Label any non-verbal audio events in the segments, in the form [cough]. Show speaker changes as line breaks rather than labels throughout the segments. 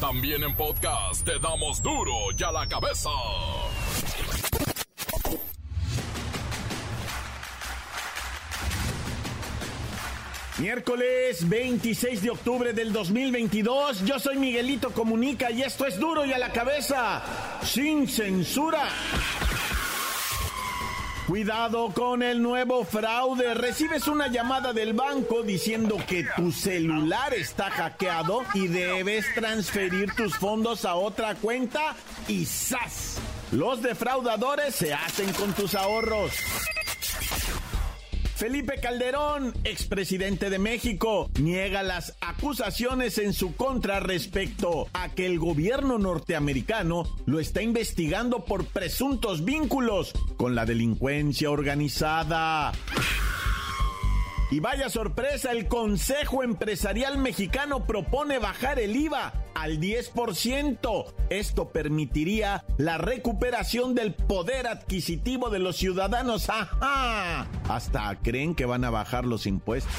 También en podcast te damos duro y a la cabeza.
Miércoles 26 de octubre del 2022, yo soy Miguelito Comunica y esto es duro y a la cabeza, sin censura. Cuidado con el nuevo fraude. Recibes una llamada del banco diciendo que tu celular está hackeado y debes transferir tus fondos a otra cuenta y ¡zas! Los defraudadores se hacen con tus ahorros. Felipe Calderón, expresidente de México, niega las acusaciones en su contra respecto a que el gobierno norteamericano lo está investigando por presuntos vínculos con la delincuencia organizada. Y vaya sorpresa, el Consejo Empresarial Mexicano propone bajar el IVA al 10%. Esto permitiría la recuperación del poder adquisitivo de los ciudadanos. ¡Ajá! Hasta creen que van a bajar los impuestos.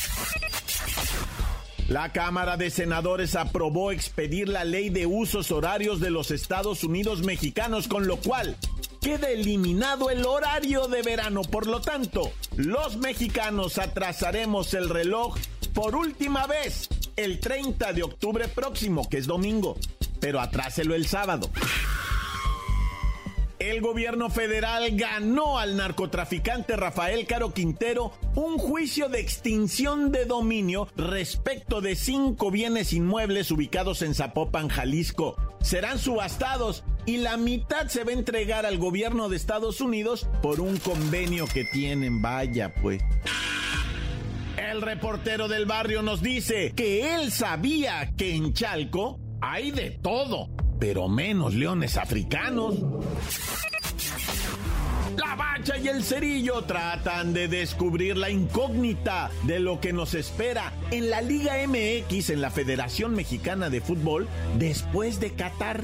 La Cámara de Senadores aprobó expedir la ley de usos horarios de los Estados Unidos mexicanos, con lo cual queda eliminado el horario de verano. Por lo tanto, los mexicanos atrasaremos el reloj por última vez el 30 de octubre próximo, que es domingo, pero atráselo el sábado. El gobierno federal ganó al narcotraficante Rafael Caro Quintero un juicio de extinción de dominio respecto de cinco bienes inmuebles ubicados en Zapopan, Jalisco. Serán subastados y la mitad se va a entregar al gobierno de Estados Unidos por un convenio que tienen. Vaya, pues. El reportero del barrio nos dice que él sabía que en Chalco hay de todo pero menos leones africanos. La bacha y el cerillo tratan de descubrir la incógnita de lo que nos espera en la Liga MX, en la Federación Mexicana de Fútbol, después de Qatar.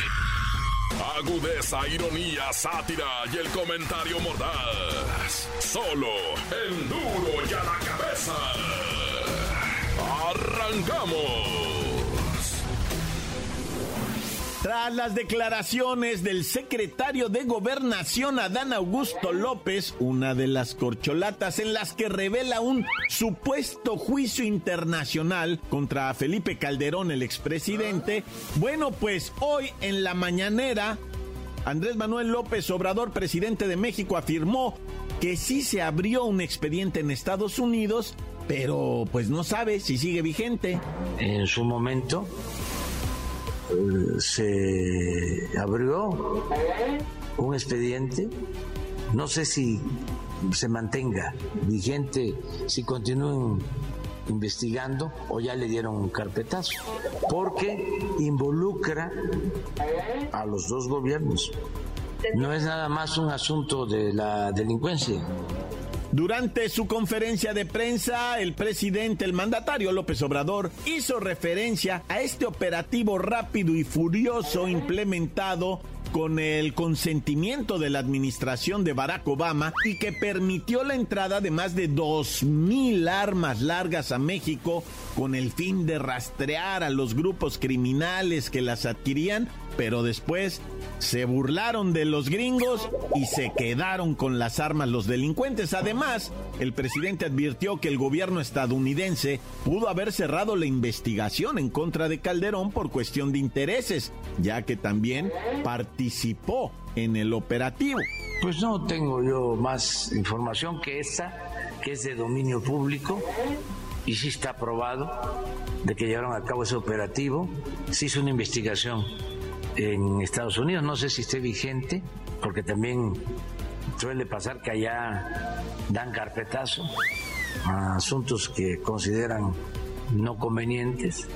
Agudeza, ironía, sátira y el comentario mordaz. Solo el duro y a la cabeza. ¡Arrancamos!
Tras las declaraciones del secretario de Gobernación Adán Augusto López, una de las corcholatas en las que revela un supuesto juicio internacional contra Felipe Calderón, el expresidente, bueno, pues hoy en la mañanera, Andrés Manuel López Obrador, presidente de México, afirmó que sí se abrió un expediente en Estados Unidos, pero pues no sabe si sigue vigente.
En su momento se abrió un expediente, no sé si se mantenga vigente, si continúen investigando o ya le dieron un carpetazo, porque involucra a los dos gobiernos. No es nada más un asunto de la delincuencia.
Durante su conferencia de prensa, el presidente, el mandatario López Obrador, hizo referencia a este operativo rápido y furioso implementado con el consentimiento de la administración de Barack Obama y que permitió la entrada de más de 2.000 armas largas a México con el fin de rastrear a los grupos criminales que las adquirían, pero después se burlaron de los gringos y se quedaron con las armas los delincuentes. Además, el presidente advirtió que el gobierno estadounidense pudo haber cerrado la investigación en contra de Calderón por cuestión de intereses, ya que también participó en el operativo.
Pues no tengo yo más información que esta, que es de dominio público y sí está aprobado de que llevaron a cabo ese operativo. Se hizo una investigación en Estados Unidos. No sé si esté vigente, porque también suele pasar que allá dan carpetazo a asuntos que consideran no convenientes,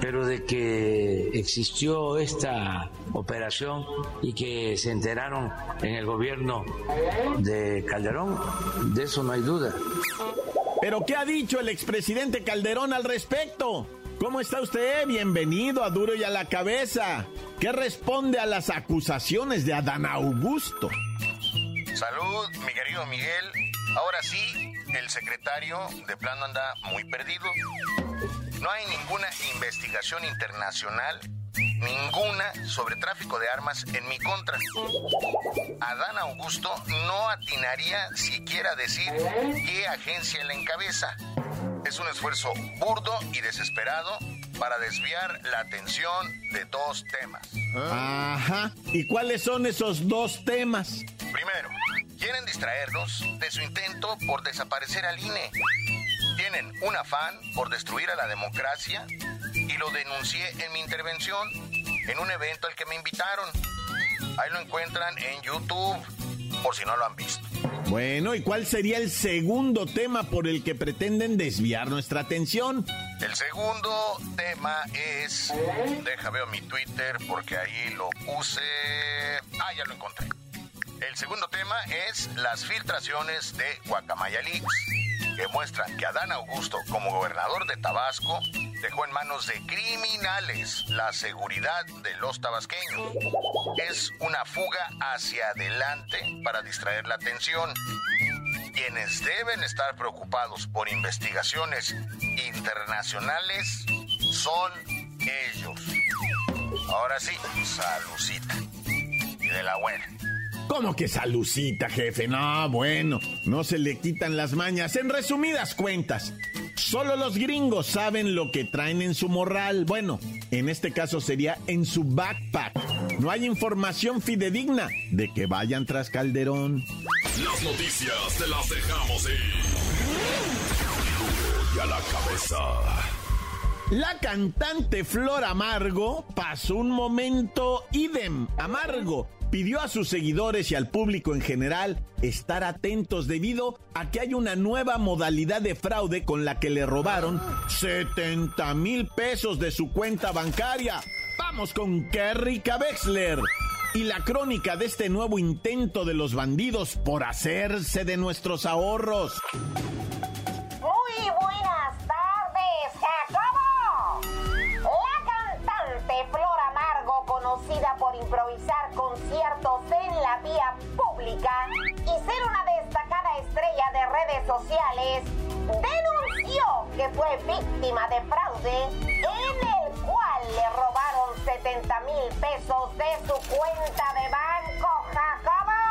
pero de que existió esta operación y que se enteraron en el gobierno de Calderón, de eso no hay duda.
¿Pero qué ha dicho el expresidente Calderón al respecto? ¿Cómo está usted? Bienvenido a Duro y a la Cabeza. ¿Qué responde a las acusaciones de Adán Augusto?
Salud, mi querido Miguel. Ahora sí, el secretario de plano anda muy perdido. No hay ninguna investigación internacional, ninguna sobre tráfico de armas en mi contra. Adán Augusto no atinaría siquiera decir qué agencia la encabeza. Es un esfuerzo burdo y desesperado para desviar la atención de dos temas.
Ajá. ¿Y cuáles son esos dos temas?
Primero, quieren distraernos de su intento por desaparecer al INE. Tienen un afán por destruir a la democracia y lo denuncié en mi intervención en un evento al que me invitaron. Ahí lo encuentran en YouTube, por si no lo han visto.
Bueno, ¿y cuál sería el segundo tema por el que pretenden desviar nuestra atención?
El segundo tema es... Deja veo mi Twitter porque ahí lo puse... Ah, ya lo encontré. El segundo tema es las filtraciones de Guacamaya Leaks, que muestran que Adán Augusto, como gobernador de Tabasco, dejó en manos de criminales la seguridad de los tabasqueños. Es una fuga hacia adelante para distraer la atención. Quienes deben estar preocupados por investigaciones internacionales son ellos. Ahora sí, salucita. Y de la buena.
¿Cómo que salucita, jefe? No, bueno, no se le quitan las mañas. En resumidas cuentas, solo los gringos saben lo que traen en su morral. Bueno, en este caso sería en su backpack. No hay información fidedigna de que vayan tras Calderón.
Las noticias te las dejamos ir. Y a la cabeza.
La cantante Flor Amargo pasó un momento idem, amargo. Pidió a sus seguidores y al público en general estar atentos debido a que hay una nueva modalidad de fraude con la que le robaron 70 mil pesos de su cuenta bancaria. Vamos con Kerry Wexler y la crónica de este nuevo intento de los bandidos por hacerse de nuestros ahorros.
Muy buenas tardes, Jacobo. La cantante Flor Amargo, conocida por improvisar conciertos en la vía pública y ser una destacada estrella de redes sociales, denunció que fue víctima de fraude en el cual le robaron 70 mil pesos de su cuenta de banco, Jacobo.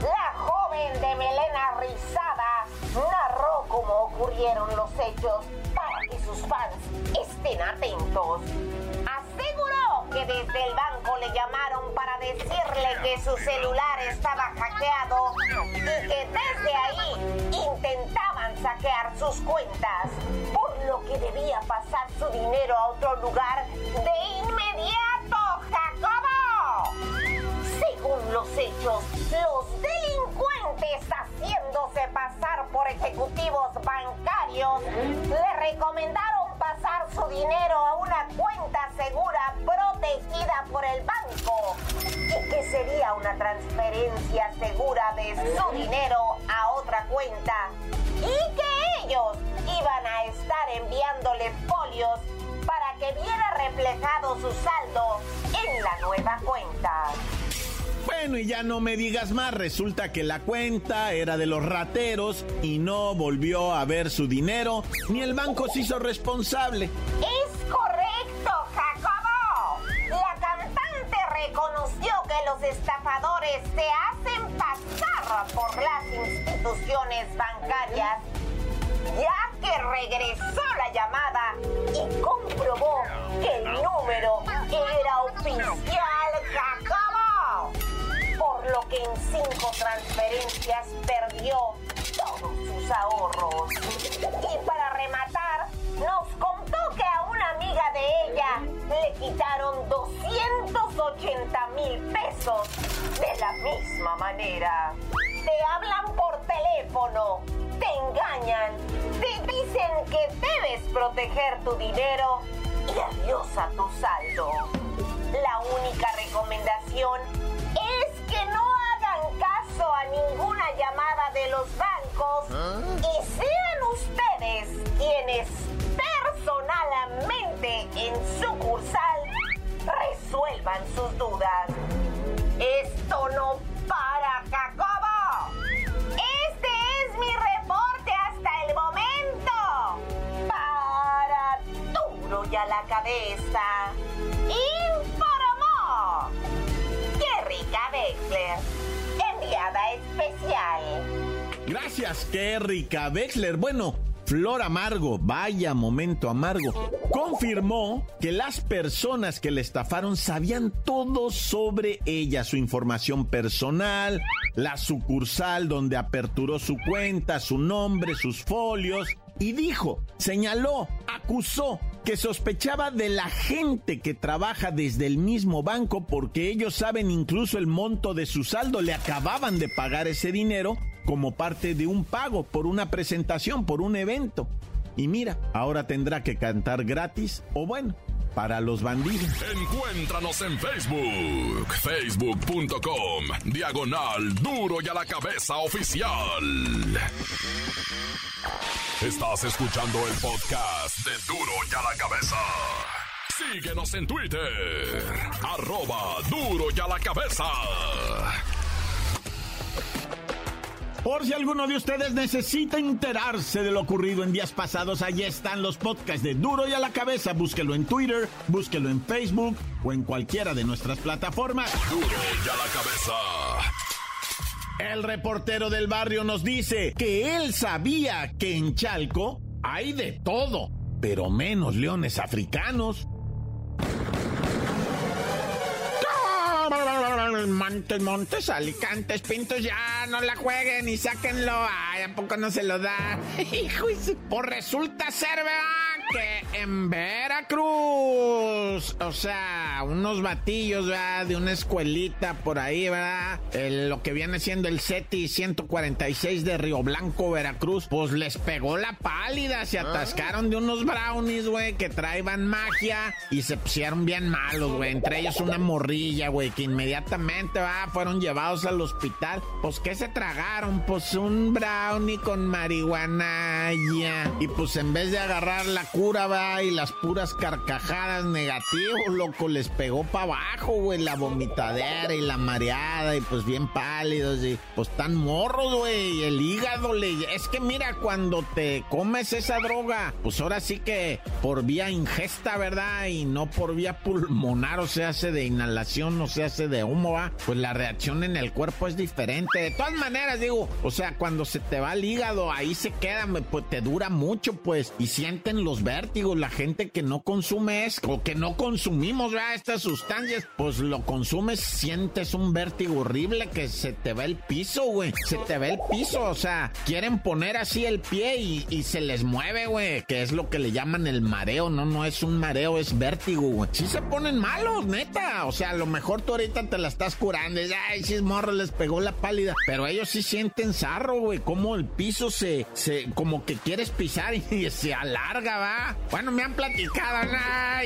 La joven de melena rizada narró cómo ocurrieron los hechos para que sus fans estén atentos. Aseguró que desde el banco le llamaron para que su celular estaba hackeado y que desde ahí intentaban saquear sus cuentas, por lo que debía pasar su dinero a otro lugar de inmediato, Jacobo. Según los hechos, los delincuentes haciéndose pasar por ejecutivos bancarios le recomendaron pasar su dinero a una cuenta segura protegida por el banco y que sería una transferencia segura de su dinero a otra cuenta y que ellos iban a estar enviándole folios para que viera reflejado su saldo en la nueva cuenta.
Bueno, y ya no me digas más, resulta que la cuenta era de los rateros y no volvió a ver su dinero, ni el banco se hizo responsable.
Es se hacen pasar por las instituciones bancarias, ya que regresó la llamada y comprobó que el número era oficial, Jacobo. Por lo que en cinco transferencias perdió todos sus ahorros. Y para rematar, nos contó que a una amiga de ella le quitaron 280 mil pesos la misma manera. Te hablan por teléfono, te engañan, te dicen que debes proteger tu dinero y adiós a tu saldo. La única recomendación es que no hagan caso a ninguna llamada de los bancos y sean ustedes quienes personalmente en sucursal resuelvan sus dudas. Qué rica Wexler.
Bueno, Flor Amargo, vaya momento amargo, confirmó que las personas que le estafaron sabían todo sobre ella, su información personal, la sucursal donde aperturó su cuenta, su nombre, sus folios, y dijo, señaló, acusó que sospechaba de la gente que trabaja desde el mismo banco porque ellos saben incluso el monto de su saldo, le acababan de pagar ese dinero como parte de un pago por una presentación, por un evento. Y mira, ahora tendrá que cantar gratis o bueno, para los bandidos.
Encuéntranos en Facebook, facebook.com, diagonal duro y a la cabeza oficial. Estás escuchando el podcast de duro y a la cabeza. Síguenos en Twitter, arroba duro y a la cabeza.
Por si alguno de ustedes necesita enterarse de lo ocurrido en días pasados, allí están los podcasts de Duro y a la cabeza. Búsquelo en Twitter, búsquelo en Facebook o en cualquiera de nuestras plataformas.
Duro y a la cabeza.
El reportero del barrio nos dice que él sabía que en Chalco hay de todo, pero menos leones africanos. Montes, Montes, Alicantes, Pintos, ya no la jueguen y sáquenlo. Ay, ¿a poco no se lo da? [laughs] Hijo, pues resulta ser, ¿verdad? Que en Veracruz, o sea, unos batillos, ¿verdad? De una escuelita por ahí, ¿verdad? lo que viene siendo el SETI 146 de Río Blanco, Veracruz, pues les pegó la pálida, se atascaron de unos brownies, güey, que traían magia y se pusieron bien malos, güey. Entre ellos una morrilla, güey, que inmediatamente, va, fueron llevados al hospital. Pues, ¿qué se tragaron? Pues un brownie con marihuana. Y pues en vez de agarrar la cura, va, y las puras carcajadas negativos, loco, les pegó para abajo, güey, la vomitadera y la mareada, y pues bien pálidos, y pues tan morros, güey, el hígado le... Es que mira, cuando te comes esa droga, pues ahora sí que por vía ingesta, ¿verdad? Y no por vía pulmonar, o se hace de inhalación, o se hace de humo, va, pues la reacción en el cuerpo es diferente. De todas maneras, digo, o sea, cuando se te va el hígado, ahí se queda, pues te dura mucho, pues, y sienten los vértigos. La gente que no consume esto, o que no consumimos estas sustancias, pues lo consumes, sientes un vértigo horrible que se te va el piso, güey. Se te va el piso, o sea, quieren poner así el pie y, se les mueve, güey, que es lo que le llaman el mareo, no, no es un mareo, es vértigo, güey. Sí se ponen malos, neta, o sea, a lo mejor tú ahorita te la estás curando, y, ay, si es morro, les pegó la pálida, pero ellos sí sienten zarro, güey, como el piso se, se, como que quieres pisar y [laughs] se alarga, va bueno, me han platicado, nada.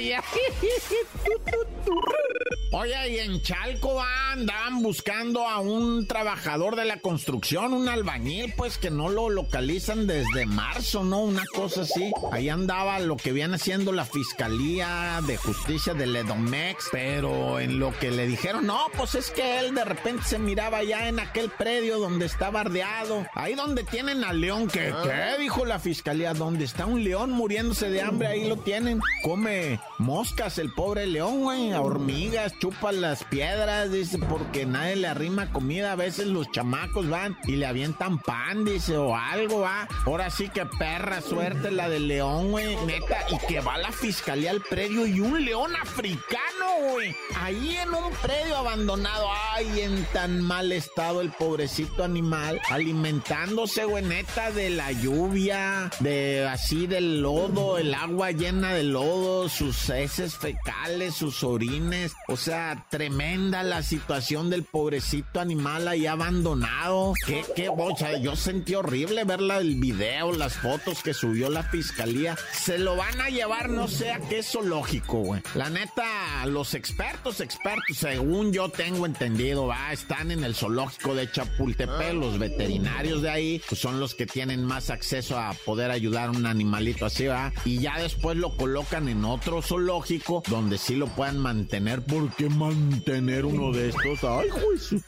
Oye, y en Chalco andaban buscando a un trabajador de la construcción, un albañil, pues que no lo localizan desde marzo, ¿no? Una cosa así. Ahí andaba lo que viene siendo la Fiscalía de Justicia de Ledomex, pero en lo que le dijeron, no, pues es que él de repente se miraba ya en aquel predio donde está bardeado, ahí donde tienen al león, ¿qué? ¿Qué? Dijo la Fiscalía, donde está un león muriéndose de hambre, ahí lo tienen. Come moscas el pobre león, güey, hormigas, chupa las piedras, dice, porque nadie le arrima comida. A veces los chamacos van y le avientan pan, dice, o algo, va. Ahora sí que perra suerte la del león, güey, neta. Y que va la fiscalía al predio y un león africano, güey. Ahí en un predio abandonado. Ay, en tan mal estado el pobrecito animal. Alimentándose, güey, neta, de la lluvia, de así del lodo, el agua llena de lodo, sus heces fecales, sus orines. O sea, tremenda la situación del pobrecito animal ahí abandonado. Qué, qué bocha. Yo sentí horrible verla el video, las fotos que subió la fiscalía. Se lo van a llevar, no sé a qué zoológico, güey. La neta, los expertos, expertos, según yo tengo entendido, va, están en el zoológico de Chapultepec, los veterinarios de ahí, pues son los que tienen más acceso a poder ayudar a un animalito así, va. Y ya después lo colocan en otro zoológico donde sí lo puedan mantener. ¿Por qué mantener uno de estos? Ay, juez.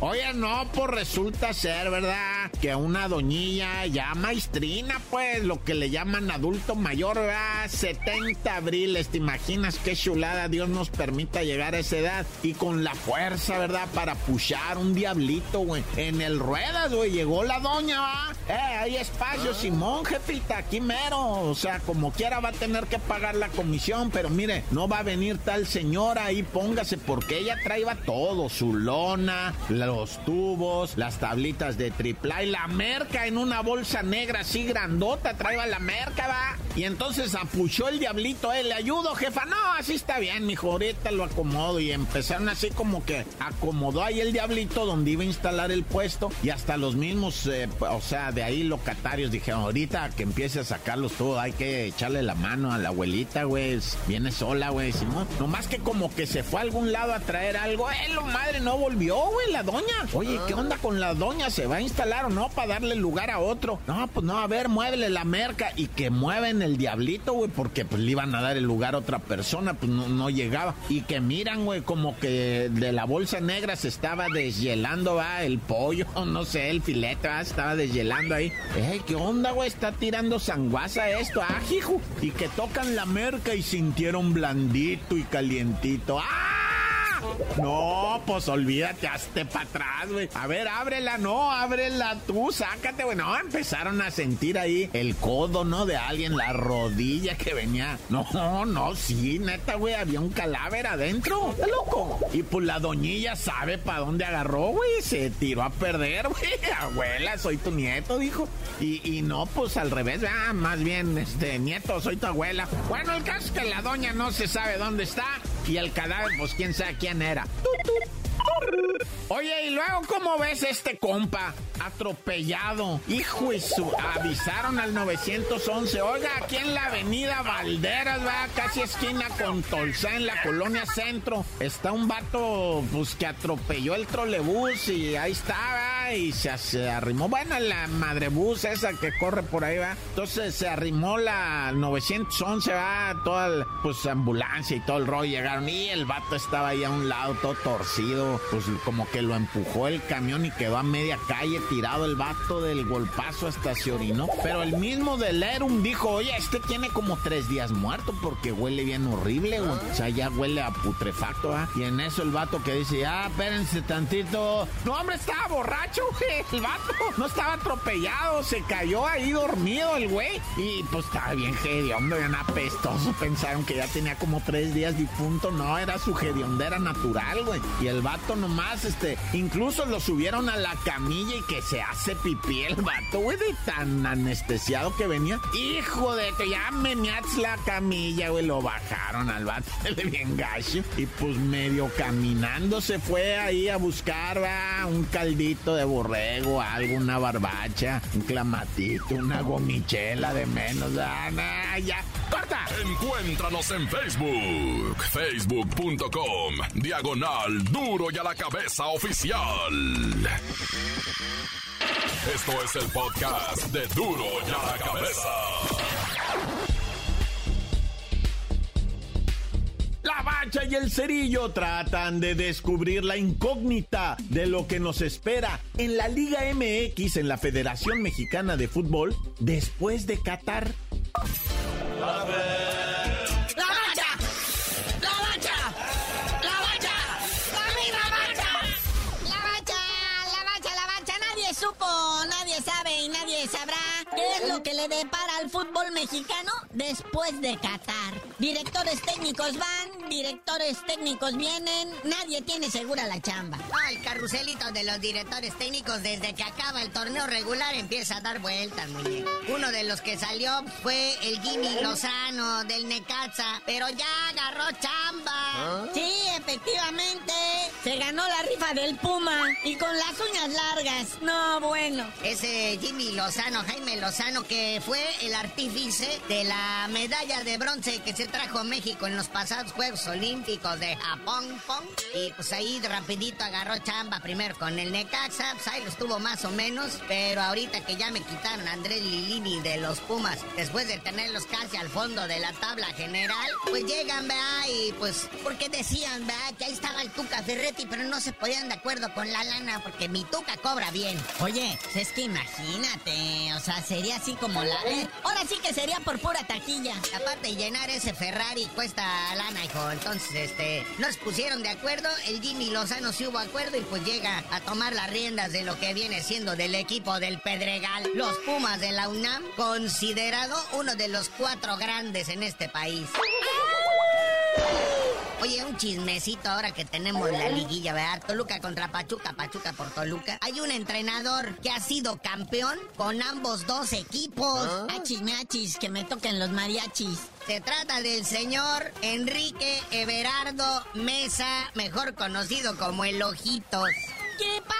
Oye, no, pues resulta ser, ¿verdad? Que una doñilla ya maestrina, pues, lo que le llaman adulto mayor, ¿verdad? 70 abriles, ¿te imaginas qué chulada Dios nos permita llegar a esa edad? Y con la fuerza, ¿verdad? Para puchar un diablito, güey. En el ruedas, güey, llegó la doña, ¿va? Eh, hay espacio, Simón, jefita, aquí mero. O sea, como quiera va a tener que pagar la comisión, pero mire, no va a venir tal señora ahí, póngase, porque ella traía todo, su lona, los tubos, las tablitas de tripla y la merca en una bolsa negra así grandota, traía la merca, va. Y entonces apuchó el diablito, eh, le ayudo, jefa. No, así está bien, mijo, ahorita lo acomodo. Y empezaron así como que acomodó ahí el diablito donde iba a instalar el puesto. Y hasta los mismos, eh, o sea, de ahí locatarios dijeron, ahorita que empiece a sacarlos todo, hay que echarle la mano a la abuelita, güey. Viene sola, güey. No, nomás que como que se fue a algún lado a traer algo. Eh, lo madre, no volvió, güey, la doña. Oye, ¿qué onda con la doña? ¿Se va a instalar o no para darle lugar a otro? No, pues no, a ver, muévele la merca y que mueven el diablito, güey, porque pues le iban a dar el lugar a otra persona, pues no, no llegaba. Y que miran, güey, como que de la bolsa negra se estaba deshielando, va, el pollo, [laughs] no sé, el filete, va, estaba deshielando ahí. Eh, ¿qué onda, güey? Está tirando sanguaza esto, ah, hijo. Y que tocan la merca y sintieron blandito y calientito. ¡Ah! No, pues olvídate, hazte para atrás, güey. A ver, ábrela, no, ábrela tú, sácate, güey. No, empezaron a sentir ahí el codo, ¿no? De alguien, la rodilla que venía. No, no, sí, neta, güey, había un cadáver adentro. ¡Qué loco! Y pues la doñilla sabe para dónde agarró, güey. Se tiró a perder, [laughs] güey. Abuela, soy tu nieto, dijo. Y, y no, pues al revés, ah, más bien, este, nieto, soy tu abuela. Bueno, el caso es que la doña no se sabe dónde está. Y el cadáver, pues quién sabe quién era. Oye, y luego, ¿cómo ves este compa? Atropellado. Hijo y su. Avisaron al 911. Oiga, aquí en la avenida Valderas, va, casi esquina con Tolsa en la colonia centro. Está un vato, pues, que atropelló el trolebús y ahí y se, arrimó. Bueno, la madrebús esa que corre por ahí, va. Entonces se arrimó la 911, va, toda, la, pues, ambulancia y todo el rollo. Llegaron y el vato estaba ahí a un lado, todo torcido. Pues, como que lo empujó el camión y quedó a media calle tirado el vato del golpazo hasta se orinó. Pero el mismo del Erum dijo, oye, este tiene como tres días muerto porque huele bien horrible, güey. O sea, ya huele a putrefacto, ¿ah? Y en eso el vato que dice, ah, espérense tantito. No, hombre, estaba borracho, El vato no estaba atropellado, se cayó ahí dormido el güey. Y pues estaba bien hediondo, bien apestoso. [laughs] Pensaron que ya tenía como tres días difunto. No, era su hediondera natural, güey. Y el vato nomás, este, incluso lo subieron a la camilla y que se hace pipí el vato, güey, de tan anestesiado que venía. Hijo de que ya me la camilla, güey, lo bajaron al vato [laughs] de bien gacho. Y pues medio caminando se fue ahí a buscar, un caldito de borrego, algo, una barbacha, un clamatito, una gomichela de menos, ah, nah, ya, corta.
Encuéntranos en Facebook, facebook.com, diagonal duro y a la cabeza oficial. Esto es el podcast de Duro y a la cabeza.
Bacha y el cerillo tratan de descubrir la incógnita de lo que nos espera en la Liga MX, en la Federación Mexicana de Fútbol, después de Qatar.
La bacha, la bacha, la bacha, la misma bacha, la bacha, la bacha, la bacha. Nadie supo, nadie sabe y nadie sabrá qué es lo que le depara al fútbol mexicano después de Qatar. Directores técnicos van, directores técnicos vienen, nadie tiene segura la chamba.
Ah, el carruselito de los directores técnicos desde que acaba el torneo regular empieza a dar vueltas, muñeco. Uno de los que salió fue el Jimmy Lozano del Necaxa, pero ya agarró chamba.
Sí, efectivamente, se ganó la rifa del Puma y con las uñas largas. No, bueno.
Ese Jimmy Lozano, Jaime Lozano, que fue el artífice de la medalla de bronce que se trajo a México en los pasados Juegos Olímpicos de Japón. pong. Y pues ahí rapidito agarró chamba primero con el Necaxa, pues ahí lo estuvo más o menos, pero ahorita que ya me quitaron a Andrés Lilini de los Pumas, después de tenerlos casi al fondo de la tabla general, pues llegan, vea, y pues, porque decían, vea, que ahí estaba el Tuca Ferretti, pero no se ponían de acuerdo con la lana, porque mi Tuca cobra bien.
Oye, es que imagínate, o sea, sería así como la... eh, ahora sí que sería por pura taquilla.
Aparte, llenar ese Ferrari cuesta lana, hijo. Entonces, este, no se pusieron de acuerdo. El Jimmy Lozano sí hubo acuerdo y pues llega a tomar las riendas de lo que viene siendo del equipo del Pedregal. Los Pumas de la UNAM, considerado uno de los cuatro grandes en este país. Oye, un chismecito ahora que tenemos la liguilla, ¿verdad? Toluca contra Pachuca, Pachuca por Toluca. Hay un entrenador que ha sido campeón con ambos dos equipos.
Achis, me achis, que me toquen los mariachis.
Se trata del señor Enrique Everardo Mesa, mejor conocido como el Ojitos.
¿Qué pasa,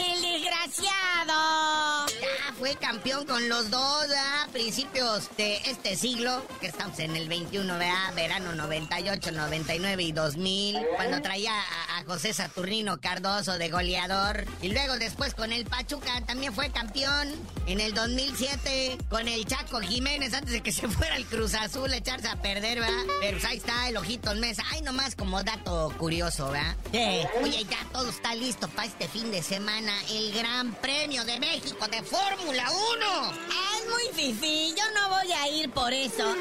el desgraciado?
Ya fue campeón con los dos a principios de este siglo, que estamos en el 21, ¿verdad? Verano 98, 99 y 2000, cuando traía a, a José Saturnino Cardoso de goleador. Y luego después con el Pachuca también fue campeón en el 2007 con el Chaco Jiménez antes de que se fuera el Cruz Azul a echarse a perder, ¿verdad? Pero pues ahí está el Ojitos Mesa. Ay, nomás como dato curioso, ¿verdad? Oye, ya todo está listo para este fin de semana. El Gran Premio de México de Fórmula 1.
Es muy fifí, yo no voy a ir por eso.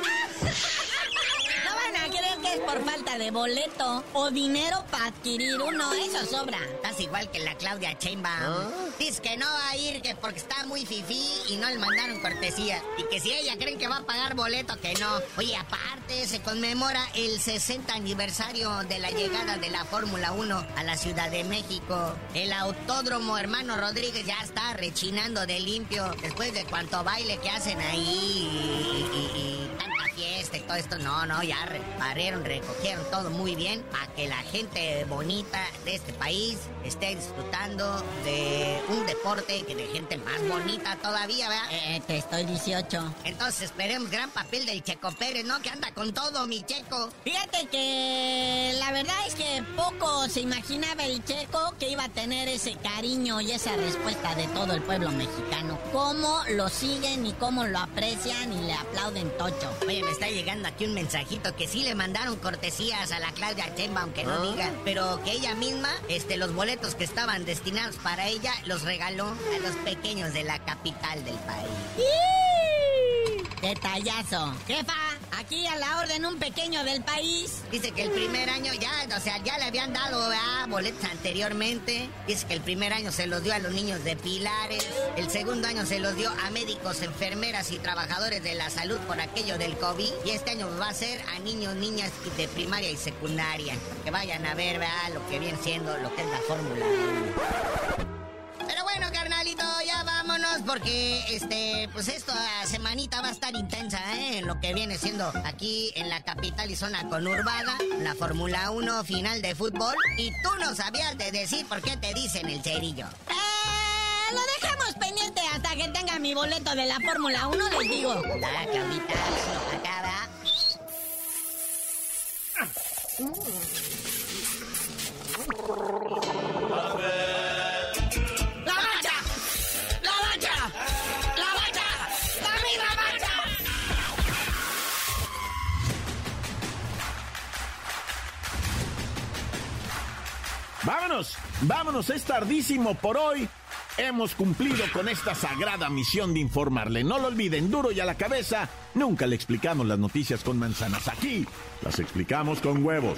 Van a creer que es por falta de boleto o dinero para adquirir uno, eso sobra.
Estás igual que la Claudia Sheinbaum. Dice que no va a ir que porque está muy fifí y no le mandaron cortesía. Y que si ella creen que va a pagar boleto, que no. Oye, aparte, se conmemora el 60 aniversario de la llegada de la Fórmula 1 a la Ciudad de México. El autódromo hermano Rodríguez ya está rechinando de limpio después de cuánto baile que hacen ahí fiesta y todo esto. No, no, ya re- barrieron, recogieron todo muy bien para que la gente bonita de este país esté disfrutando de un deporte que de gente más bonita todavía, ¿verdad?
Eh, te estoy 18.
Entonces esperemos gran papel del Checo Pérez, ¿no? Que anda con todo, mi Checo.
Fíjate que la verdad es que poco se imaginaba el checo que iba a tener ese cariño y esa respuesta de todo el pueblo mexicano. Cómo lo siguen y cómo lo aprecian y le aplauden tocho.
Oye, me está llegando aquí un mensajito que sí le mandaron cortesías a la Claudia Chemba, aunque no diga, pero que ella misma, este, los boletos que estaban destinados para ella, los regaló a los pequeños de la capital del país.
Detallazo. Jefa, aquí a la orden un pequeño del país.
Dice que el primer año ya, o sea, ya le habían dado ¿verdad? boletos anteriormente. Dice que el primer año se los dio a los niños de Pilares. El segundo año se los dio a médicos, enfermeras y trabajadores de la salud por aquello del COVID. Y este año va a ser a niños, niñas de primaria y secundaria. Que vayan a ver lo que viene siendo lo que es la Fórmula porque este, pues esta semanita va a estar intensa, ¿eh? En lo que viene siendo aquí en la capital y zona conurbada, la Fórmula 1 final de fútbol. Y tú no sabías de decir por qué te dicen el cerillo.
Eh, lo dejamos pendiente hasta que tenga mi boleto de la Fórmula 1, les digo.
La capital, acá, ¿verdad?
Vámonos, vámonos, es tardísimo por hoy. Hemos cumplido con esta sagrada misión de informarle. No lo olviden, duro y a la cabeza. Nunca le explicamos las noticias con manzanas. Aquí las explicamos con huevos.